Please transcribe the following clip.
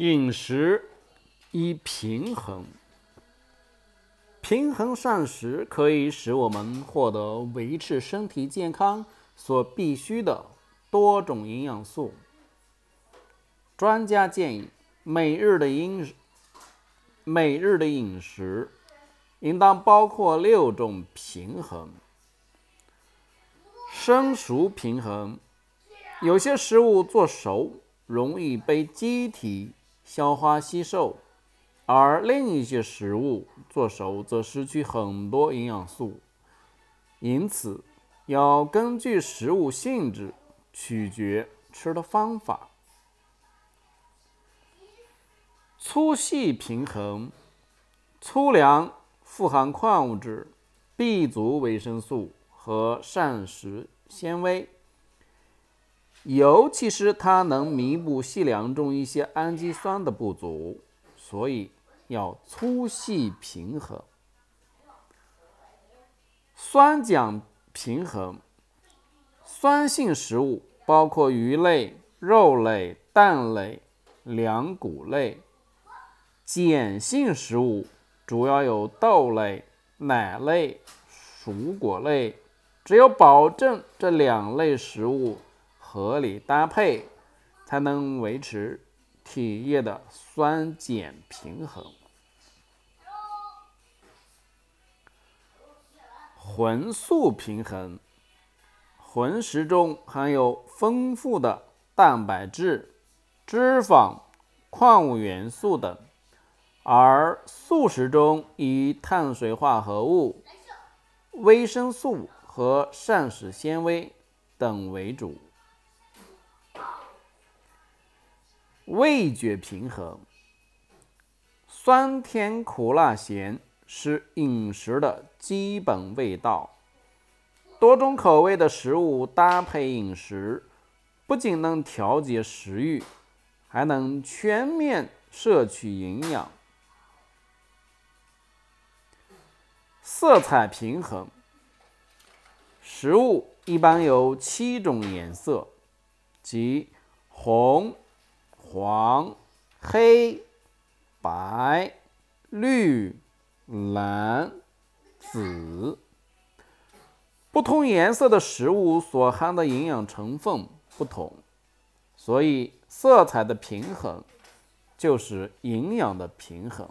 饮食以平衡，平衡膳食可以使我们获得维持身体健康所必需的多种营养素。专家建议，每日的饮每日的饮食应当包括六种平衡：生熟平衡，有些食物做熟容易被机体。消化吸收，而另一些食物做熟则失去很多营养素，因此要根据食物性质取决吃的方法。粗细平衡，粗粮富含矿物质、B 族维生素和膳食纤维。尤其是它能弥补细粮中一些氨基酸的不足，所以要粗细平衡。酸碱平衡，酸性食物包括鱼类、肉类、蛋类、粮谷类；碱性食物主要有豆类、奶类、蔬果类。只有保证这两类食物。合理搭配，才能维持体液的酸碱平衡。荤素平衡，荤食中含有丰富的蛋白质、脂肪、矿物元素等，而素食中以碳水化合物、维生素和膳食纤维等为主。味觉平衡，酸甜苦辣咸是饮食的基本味道。多种口味的食物搭配饮食，不仅能调节食欲，还能全面摄取营养。色彩平衡，食物一般有七种颜色，即红。黄、黑、白、绿、蓝、紫，不同颜色的食物所含的营养成分不同，所以色彩的平衡就是营养的平衡。